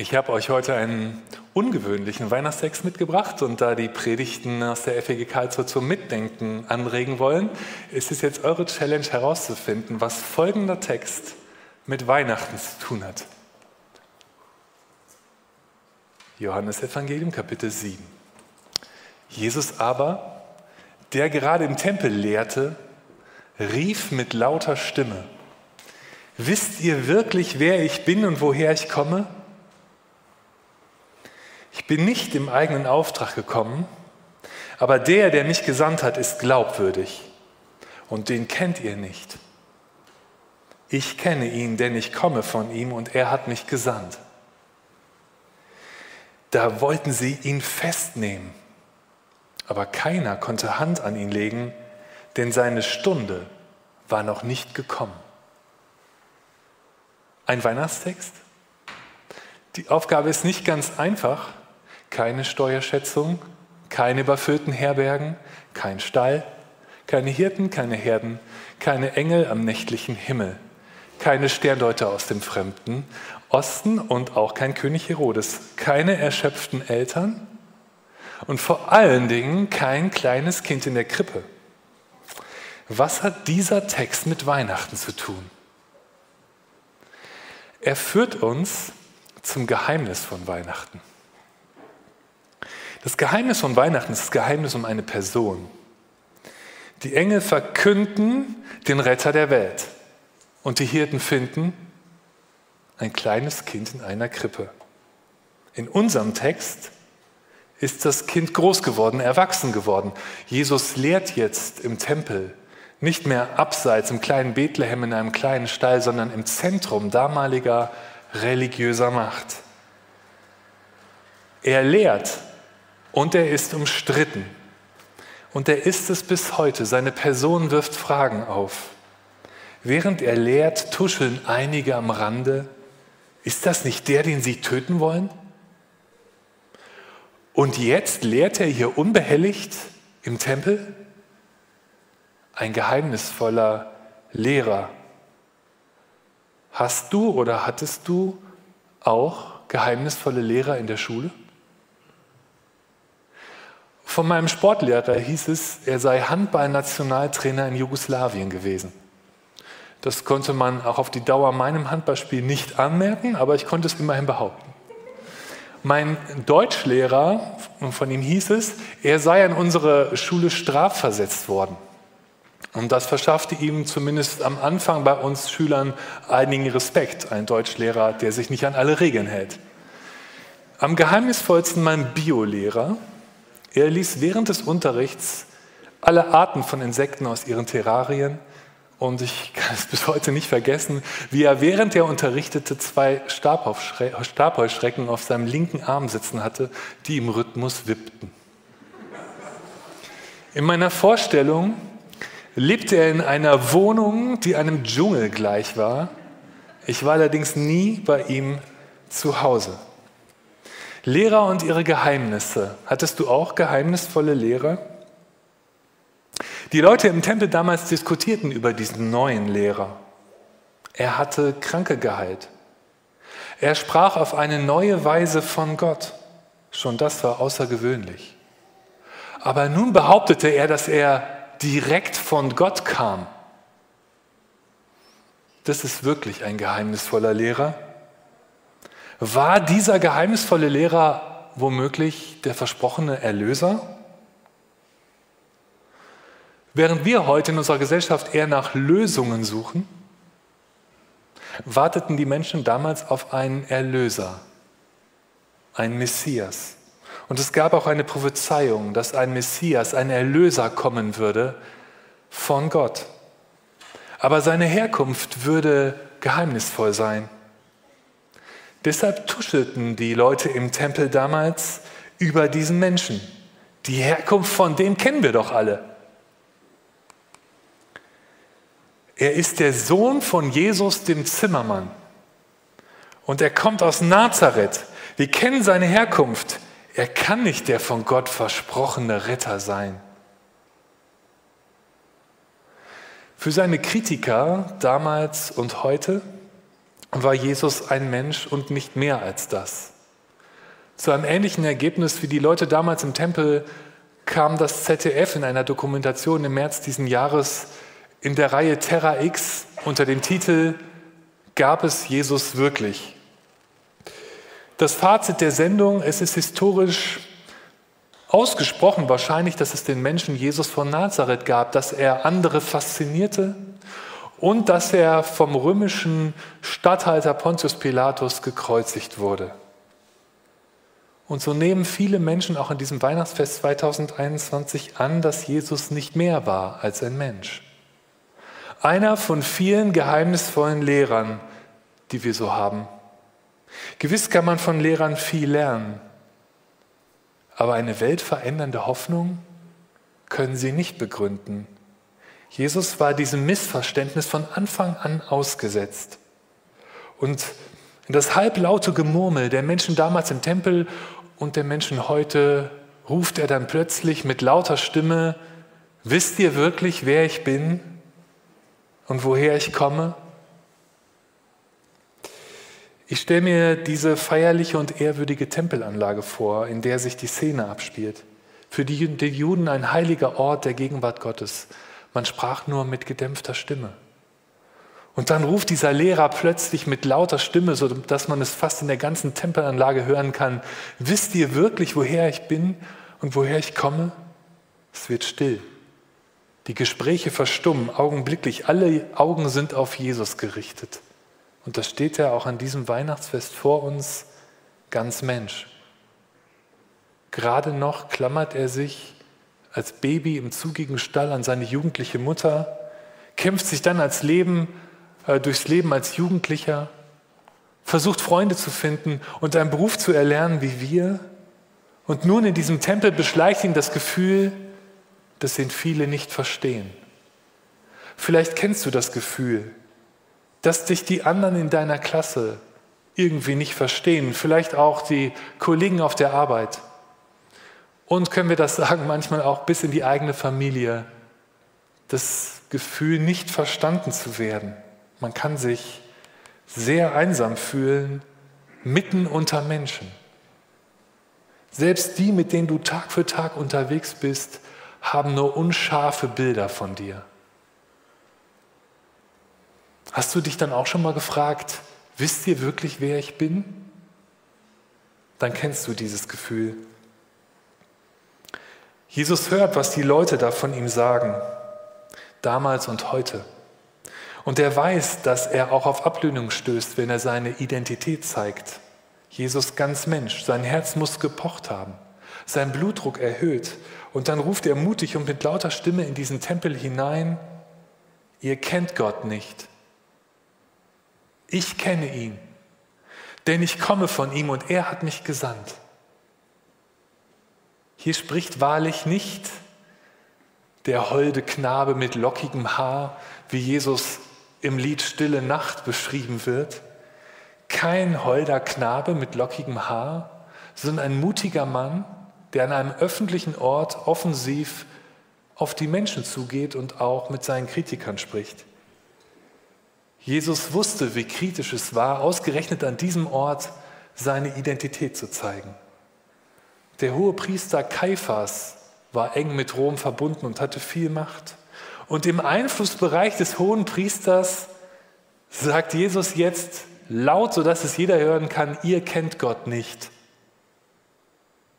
Ich habe euch heute einen ungewöhnlichen Weihnachtstext mitgebracht und da die Predigten aus der FEG Karlsruhe zum Mitdenken anregen wollen, ist es jetzt eure Challenge herauszufinden, was folgender Text mit Weihnachten zu tun hat. Johannes Evangelium Kapitel 7. Jesus aber, der gerade im Tempel lehrte, rief mit lauter Stimme, Wisst ihr wirklich, wer ich bin und woher ich komme? Ich bin nicht im eigenen Auftrag gekommen, aber der, der mich gesandt hat, ist glaubwürdig und den kennt ihr nicht. Ich kenne ihn, denn ich komme von ihm und er hat mich gesandt. Da wollten sie ihn festnehmen, aber keiner konnte Hand an ihn legen, denn seine Stunde war noch nicht gekommen. Ein Weihnachtstext? Die Aufgabe ist nicht ganz einfach, keine Steuerschätzung, keine überfüllten Herbergen, kein Stall, keine Hirten, keine Herden, keine Engel am nächtlichen Himmel, keine Sterndeuter aus dem fremden Osten und auch kein König Herodes, keine erschöpften Eltern und vor allen Dingen kein kleines Kind in der Krippe. Was hat dieser Text mit Weihnachten zu tun? Er führt uns zum Geheimnis von Weihnachten. Das Geheimnis von Weihnachten ist das Geheimnis um eine Person. Die Engel verkünden den Retter der Welt und die Hirten finden ein kleines Kind in einer Krippe. In unserem Text ist das Kind groß geworden, erwachsen geworden. Jesus lehrt jetzt im Tempel, nicht mehr abseits im kleinen Bethlehem in einem kleinen Stall, sondern im Zentrum damaliger religiöser Macht. Er lehrt und er ist umstritten. Und er ist es bis heute. Seine Person wirft Fragen auf. Während er lehrt, tuscheln einige am Rande. Ist das nicht der, den sie töten wollen? Und jetzt lehrt er hier unbehelligt im Tempel? Ein geheimnisvoller Lehrer. Hast du oder hattest du auch geheimnisvolle Lehrer in der Schule? Von meinem Sportlehrer hieß es, er sei Handballnationaltrainer in Jugoslawien gewesen. Das konnte man auch auf die Dauer meinem Handballspiel nicht anmerken, aber ich konnte es immerhin behaupten. Mein Deutschlehrer, von ihm hieß es, er sei an unsere Schule strafversetzt worden. Und das verschaffte ihm zumindest am Anfang bei uns Schülern einigen Respekt, ein Deutschlehrer, der sich nicht an alle Regeln hält. Am geheimnisvollsten mein Biolehrer, er ließ während des Unterrichts alle Arten von Insekten aus ihren Terrarien und ich kann es bis heute nicht vergessen, wie er während er unterrichtete zwei Stabheuschrecken auf seinem linken Arm sitzen hatte, die im Rhythmus wippten. In meiner Vorstellung lebte er in einer Wohnung, die einem Dschungel gleich war. Ich war allerdings nie bei ihm zu Hause. Lehrer und ihre Geheimnisse. Hattest du auch geheimnisvolle Lehrer? Die Leute im Tempel damals diskutierten über diesen neuen Lehrer. Er hatte Kranke geheilt. Er sprach auf eine neue Weise von Gott. Schon das war außergewöhnlich. Aber nun behauptete er, dass er direkt von Gott kam. Das ist wirklich ein geheimnisvoller Lehrer. War dieser geheimnisvolle Lehrer womöglich der versprochene Erlöser? Während wir heute in unserer Gesellschaft eher nach Lösungen suchen, warteten die Menschen damals auf einen Erlöser, einen Messias. Und es gab auch eine Prophezeiung, dass ein Messias, ein Erlöser kommen würde von Gott. Aber seine Herkunft würde geheimnisvoll sein. Deshalb tuschelten die Leute im Tempel damals über diesen Menschen. Die Herkunft von dem kennen wir doch alle. Er ist der Sohn von Jesus, dem Zimmermann. Und er kommt aus Nazareth. Wir kennen seine Herkunft. Er kann nicht der von Gott versprochene Retter sein. Für seine Kritiker damals und heute war Jesus ein Mensch und nicht mehr als das. Zu einem ähnlichen Ergebnis wie die Leute damals im Tempel kam das ZDF in einer Dokumentation im März diesen Jahres in der Reihe Terra X unter dem Titel Gab es Jesus wirklich? Das Fazit der Sendung, es ist historisch ausgesprochen wahrscheinlich, dass es den Menschen Jesus von Nazareth gab, dass er andere faszinierte und dass er vom römischen Statthalter Pontius Pilatus gekreuzigt wurde. Und so nehmen viele Menschen auch an diesem Weihnachtsfest 2021 an, dass Jesus nicht mehr war als ein Mensch. Einer von vielen geheimnisvollen Lehrern, die wir so haben. Gewiss kann man von Lehrern viel lernen, aber eine weltverändernde Hoffnung können sie nicht begründen. Jesus war diesem Missverständnis von Anfang an ausgesetzt. Und das halblaute Gemurmel der Menschen damals im Tempel und der Menschen heute ruft er dann plötzlich mit lauter Stimme, wisst ihr wirklich, wer ich bin und woher ich komme? Ich stelle mir diese feierliche und ehrwürdige Tempelanlage vor, in der sich die Szene abspielt. Für die, die Juden ein heiliger Ort der Gegenwart Gottes. Man sprach nur mit gedämpfter Stimme. Und dann ruft dieser Lehrer plötzlich mit lauter Stimme, so dass man es fast in der ganzen Tempelanlage hören kann, wisst ihr wirklich, woher ich bin und woher ich komme? Es wird still. Die Gespräche verstummen augenblicklich. Alle Augen sind auf Jesus gerichtet. Und da steht er auch an diesem Weihnachtsfest vor uns ganz Mensch. Gerade noch klammert er sich als Baby im zugigen Stall an seine jugendliche Mutter, kämpft sich dann als Leben äh, durchs Leben als Jugendlicher, versucht Freunde zu finden und einen Beruf zu erlernen wie wir. Und nun in diesem Tempel beschleicht ihn das Gefühl, dass ihn viele nicht verstehen. Vielleicht kennst du das Gefühl, dass dich die anderen in deiner Klasse irgendwie nicht verstehen, vielleicht auch die Kollegen auf der Arbeit. Und können wir das sagen, manchmal auch bis in die eigene Familie, das Gefühl, nicht verstanden zu werden. Man kann sich sehr einsam fühlen, mitten unter Menschen. Selbst die, mit denen du Tag für Tag unterwegs bist, haben nur unscharfe Bilder von dir. Hast du dich dann auch schon mal gefragt, wisst ihr wirklich, wer ich bin? Dann kennst du dieses Gefühl. Jesus hört, was die Leute da von ihm sagen, damals und heute. Und er weiß, dass er auch auf Ablehnung stößt, wenn er seine Identität zeigt. Jesus ganz Mensch, sein Herz muss gepocht haben, sein Blutdruck erhöht. Und dann ruft er mutig und mit lauter Stimme in diesen Tempel hinein, ihr kennt Gott nicht. Ich kenne ihn, denn ich komme von ihm und er hat mich gesandt. Hier spricht wahrlich nicht der holde Knabe mit lockigem Haar, wie Jesus im Lied Stille Nacht beschrieben wird. Kein holder Knabe mit lockigem Haar, sondern ein mutiger Mann, der an einem öffentlichen Ort offensiv auf die Menschen zugeht und auch mit seinen Kritikern spricht. Jesus wusste, wie kritisch es war, ausgerechnet an diesem Ort seine Identität zu zeigen. Der hohe Priester Kaiphas war eng mit Rom verbunden und hatte viel Macht. Und im Einflussbereich des hohen Priesters sagt Jesus jetzt laut, sodass es jeder hören kann, ihr kennt Gott nicht.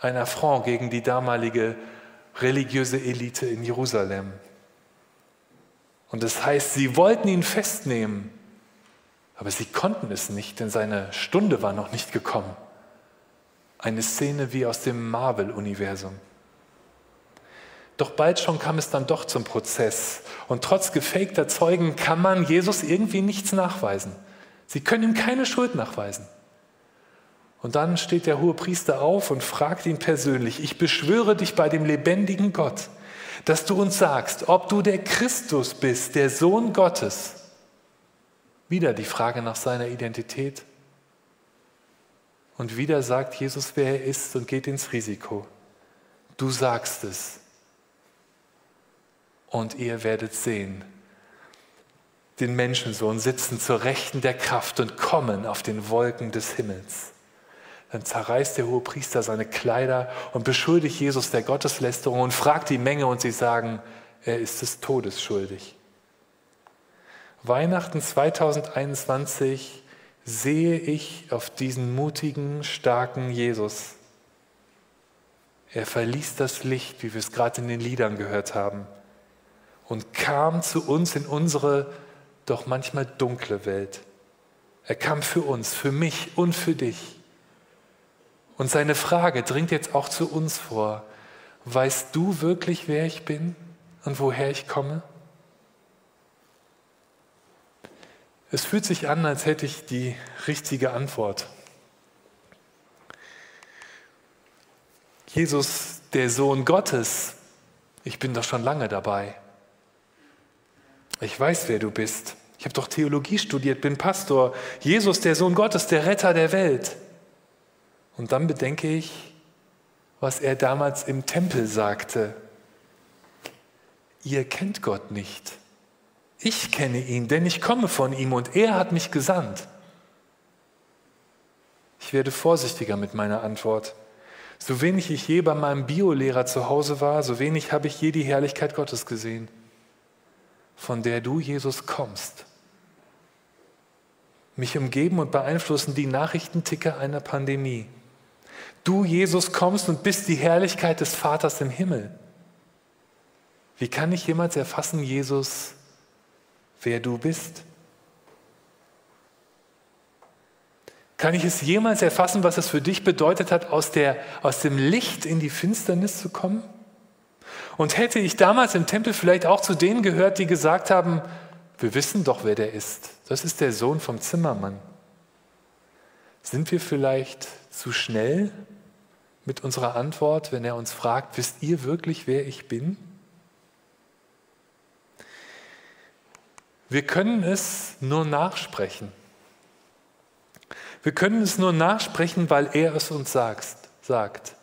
Ein Affront gegen die damalige religiöse Elite in Jerusalem. Und das heißt, sie wollten ihn festnehmen, aber sie konnten es nicht, denn seine Stunde war noch nicht gekommen. Eine Szene wie aus dem Marvel-Universum. Doch bald schon kam es dann doch zum Prozess. Und trotz gefakter Zeugen kann man Jesus irgendwie nichts nachweisen. Sie können ihm keine Schuld nachweisen. Und dann steht der hohe Priester auf und fragt ihn persönlich, ich beschwöre dich bei dem lebendigen Gott, dass du uns sagst, ob du der Christus bist, der Sohn Gottes. Wieder die Frage nach seiner Identität. Und wieder sagt Jesus, wer er ist und geht ins Risiko. Du sagst es und ihr werdet sehen, den Menschensohn sitzen zur Rechten der Kraft und kommen auf den Wolken des Himmels. Dann zerreißt der hohe Priester seine Kleider und beschuldigt Jesus der Gotteslästerung und fragt die Menge und sie sagen, er ist des Todes schuldig. Weihnachten 2021 sehe ich auf diesen mutigen, starken Jesus. Er verließ das Licht, wie wir es gerade in den Liedern gehört haben, und kam zu uns in unsere doch manchmal dunkle Welt. Er kam für uns, für mich und für dich. Und seine Frage dringt jetzt auch zu uns vor. Weißt du wirklich, wer ich bin und woher ich komme? Es fühlt sich an, als hätte ich die richtige Antwort. Jesus, der Sohn Gottes, ich bin doch schon lange dabei. Ich weiß, wer du bist. Ich habe doch Theologie studiert, bin Pastor. Jesus, der Sohn Gottes, der Retter der Welt. Und dann bedenke ich, was er damals im Tempel sagte. Ihr kennt Gott nicht. Ich kenne ihn, denn ich komme von ihm und er hat mich gesandt. Ich werde vorsichtiger mit meiner Antwort. So wenig ich je bei meinem Biolehrer zu Hause war, so wenig habe ich je die Herrlichkeit Gottes gesehen, von der du, Jesus, kommst. Mich umgeben und beeinflussen die Nachrichtenticker einer Pandemie. Du, Jesus, kommst und bist die Herrlichkeit des Vaters im Himmel. Wie kann ich jemals erfassen, Jesus, wer du bist? Kann ich es jemals erfassen, was es für dich bedeutet hat, aus, der, aus dem Licht in die Finsternis zu kommen? Und hätte ich damals im Tempel vielleicht auch zu denen gehört, die gesagt haben, wir wissen doch, wer der ist. Das ist der Sohn vom Zimmermann. Sind wir vielleicht zu schnell mit unserer Antwort, wenn er uns fragt, wisst ihr wirklich, wer ich bin? Wir können es nur nachsprechen. Wir können es nur nachsprechen, weil er es uns sagt, sagt.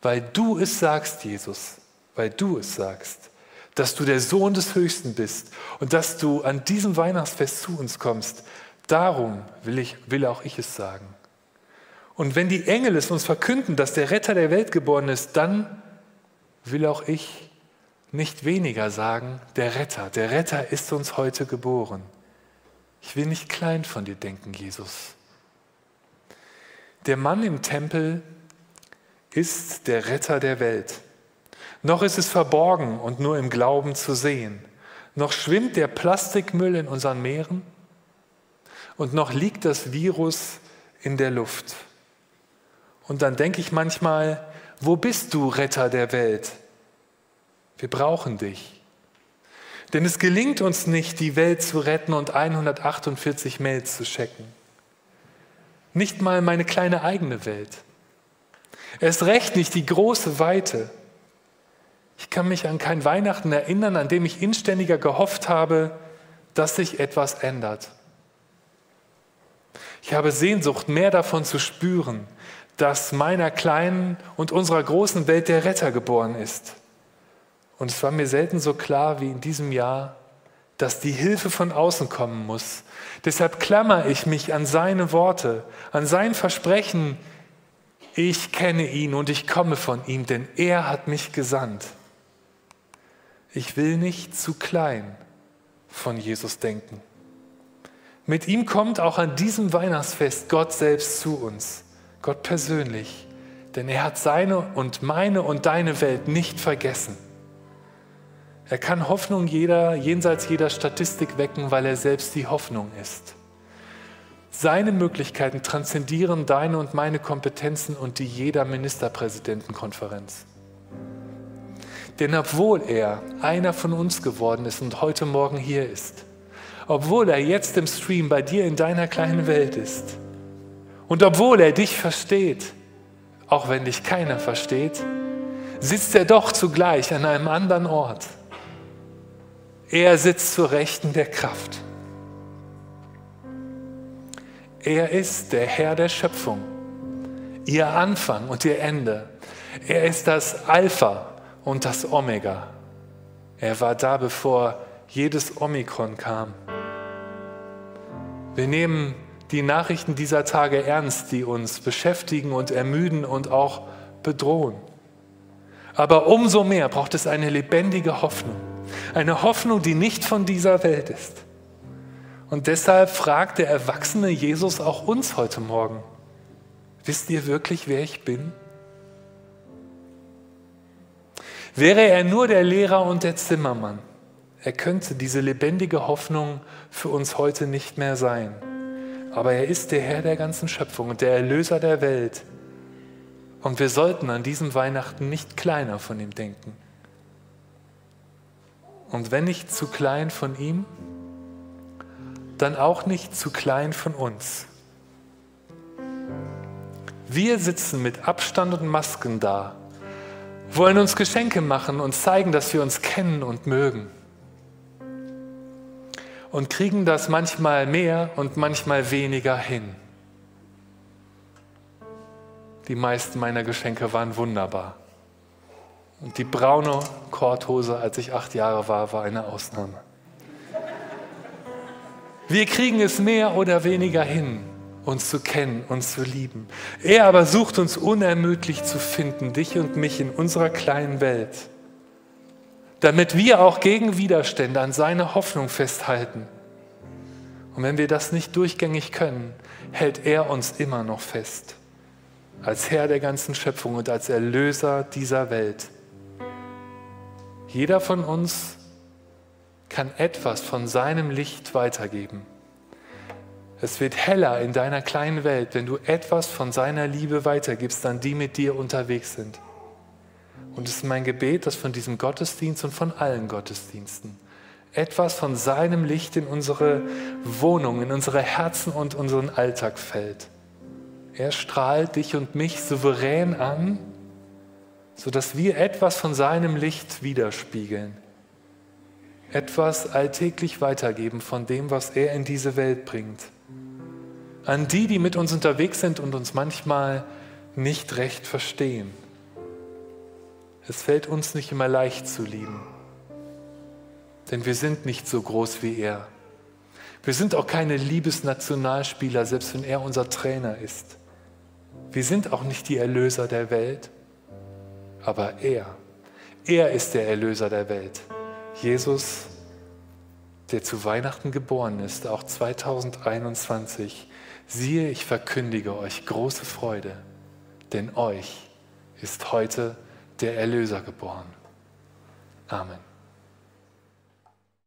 Weil du es sagst, Jesus. Weil du es sagst. Dass du der Sohn des Höchsten bist und dass du an diesem Weihnachtsfest zu uns kommst. Darum will, ich, will auch ich es sagen. Und wenn die Engel es uns verkünden, dass der Retter der Welt geboren ist, dann will auch ich nicht weniger sagen, der Retter, der Retter ist uns heute geboren. Ich will nicht klein von dir denken, Jesus. Der Mann im Tempel ist der Retter der Welt. Noch ist es verborgen und nur im Glauben zu sehen. Noch schwimmt der Plastikmüll in unseren Meeren und noch liegt das Virus in der Luft. Und dann denke ich manchmal, wo bist du, Retter der Welt? Wir brauchen dich. Denn es gelingt uns nicht, die Welt zu retten und 148 Mails zu checken. Nicht mal meine kleine eigene Welt. Erst recht nicht die große Weite. Ich kann mich an kein Weihnachten erinnern, an dem ich inständiger gehofft habe, dass sich etwas ändert. Ich habe Sehnsucht, mehr davon zu spüren, dass meiner kleinen und unserer großen Welt der Retter geboren ist und es war mir selten so klar wie in diesem Jahr, dass die Hilfe von außen kommen muss. Deshalb klammer ich mich an seine Worte, an sein Versprechen, ich kenne ihn und ich komme von ihm, denn er hat mich gesandt. Ich will nicht zu klein von Jesus denken. Mit ihm kommt auch an diesem Weihnachtsfest Gott selbst zu uns, Gott persönlich, denn er hat seine und meine und deine Welt nicht vergessen. Er kann Hoffnung jeder, jenseits jeder Statistik wecken, weil er selbst die Hoffnung ist. Seine Möglichkeiten transzendieren deine und meine Kompetenzen und die jeder Ministerpräsidentenkonferenz. Denn obwohl er einer von uns geworden ist und heute Morgen hier ist, obwohl er jetzt im Stream bei dir in deiner kleinen Welt ist und obwohl er dich versteht, auch wenn dich keiner versteht, sitzt er doch zugleich an einem anderen Ort er sitzt zur Rechten der Kraft. Er ist der Herr der Schöpfung, ihr Anfang und ihr Ende. Er ist das Alpha und das Omega. Er war da, bevor jedes Omikron kam. Wir nehmen die Nachrichten dieser Tage ernst, die uns beschäftigen und ermüden und auch bedrohen. Aber umso mehr braucht es eine lebendige Hoffnung. Eine Hoffnung, die nicht von dieser Welt ist. Und deshalb fragt der erwachsene Jesus auch uns heute Morgen, wisst ihr wirklich, wer ich bin? Wäre er nur der Lehrer und der Zimmermann, er könnte diese lebendige Hoffnung für uns heute nicht mehr sein. Aber er ist der Herr der ganzen Schöpfung und der Erlöser der Welt. Und wir sollten an diesem Weihnachten nicht kleiner von ihm denken. Und wenn nicht zu klein von ihm, dann auch nicht zu klein von uns. Wir sitzen mit Abstand und Masken da, wollen uns Geschenke machen und zeigen, dass wir uns kennen und mögen. Und kriegen das manchmal mehr und manchmal weniger hin. Die meisten meiner Geschenke waren wunderbar. Und die braune Korthose, als ich acht Jahre war, war eine Ausnahme. Wir kriegen es mehr oder weniger hin, uns zu kennen, uns zu lieben. Er aber sucht uns unermüdlich zu finden, dich und mich in unserer kleinen Welt, damit wir auch gegen Widerstände an seine Hoffnung festhalten. Und wenn wir das nicht durchgängig können, hält er uns immer noch fest als Herr der ganzen Schöpfung und als Erlöser dieser Welt. Jeder von uns kann etwas von seinem Licht weitergeben. Es wird heller in deiner kleinen Welt, wenn du etwas von seiner Liebe weitergibst an die mit dir unterwegs sind. Und es ist mein Gebet, dass von diesem Gottesdienst und von allen Gottesdiensten etwas von seinem Licht in unsere Wohnung, in unsere Herzen und unseren Alltag fällt. Er strahlt dich und mich souverän an, sodass wir etwas von seinem Licht widerspiegeln. Etwas alltäglich weitergeben von dem, was er in diese Welt bringt. An die, die mit uns unterwegs sind und uns manchmal nicht recht verstehen. Es fällt uns nicht immer leicht zu lieben, denn wir sind nicht so groß wie er. Wir sind auch keine Liebesnationalspieler, selbst wenn er unser Trainer ist. Wir sind auch nicht die Erlöser der Welt, aber er, er ist der Erlöser der Welt. Jesus, der zu Weihnachten geboren ist, auch 2021. Siehe, ich verkündige euch große Freude, denn euch ist heute der Erlöser geboren. Amen.